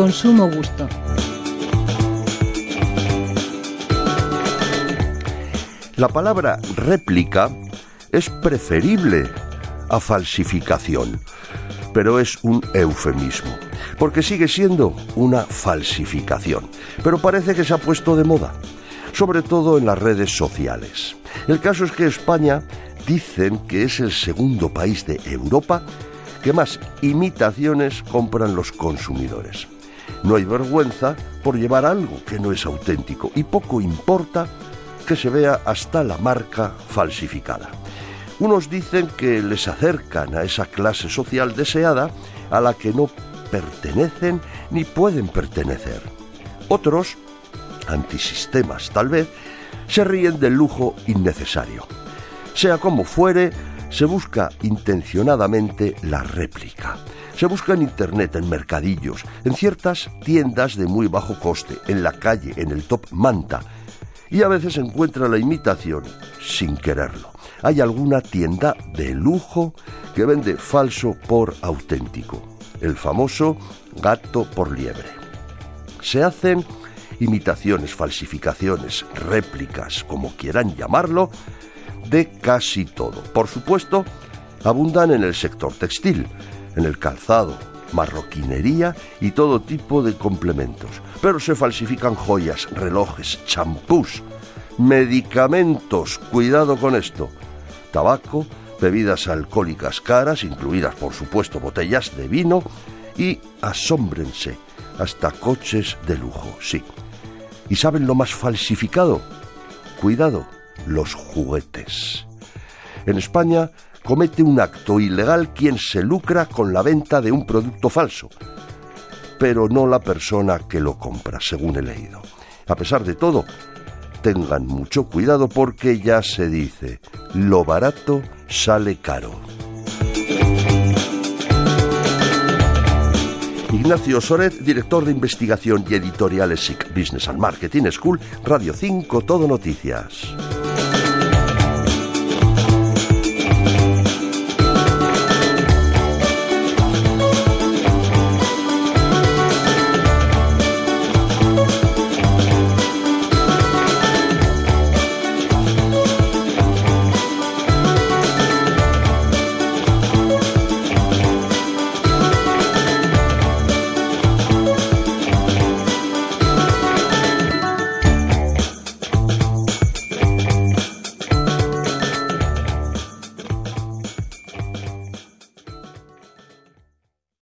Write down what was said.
consumo gusto. La palabra réplica es preferible a falsificación, pero es un eufemismo, porque sigue siendo una falsificación, pero parece que se ha puesto de moda, sobre todo en las redes sociales. El caso es que España dicen que es el segundo país de Europa que más imitaciones compran los consumidores. No hay vergüenza por llevar algo que no es auténtico y poco importa que se vea hasta la marca falsificada. Unos dicen que les acercan a esa clase social deseada a la que no pertenecen ni pueden pertenecer. Otros, antisistemas tal vez, se ríen del lujo innecesario. Sea como fuere, se busca intencionadamente la réplica. Se busca en Internet, en mercadillos, en ciertas tiendas de muy bajo coste, en la calle, en el top manta. Y a veces encuentra la imitación sin quererlo. Hay alguna tienda de lujo que vende falso por auténtico. El famoso gato por liebre. Se hacen imitaciones, falsificaciones, réplicas, como quieran llamarlo, de casi todo. Por supuesto, abundan en el sector textil, en el calzado, marroquinería y todo tipo de complementos. Pero se falsifican joyas, relojes, champús, medicamentos, cuidado con esto, tabaco, bebidas alcohólicas caras, incluidas por supuesto botellas de vino, y asómbrense, hasta coches de lujo, sí. ¿Y saben lo más falsificado? Cuidado, los juguetes. En España comete un acto ilegal quien se lucra con la venta de un producto falso, pero no la persona que lo compra, según he leído. A pesar de todo, tengan mucho cuidado porque ya se dice, lo barato sale caro. Ignacio Soret, director de investigación y editoriales SIC Business and Marketing School, Radio 5, Todo Noticias.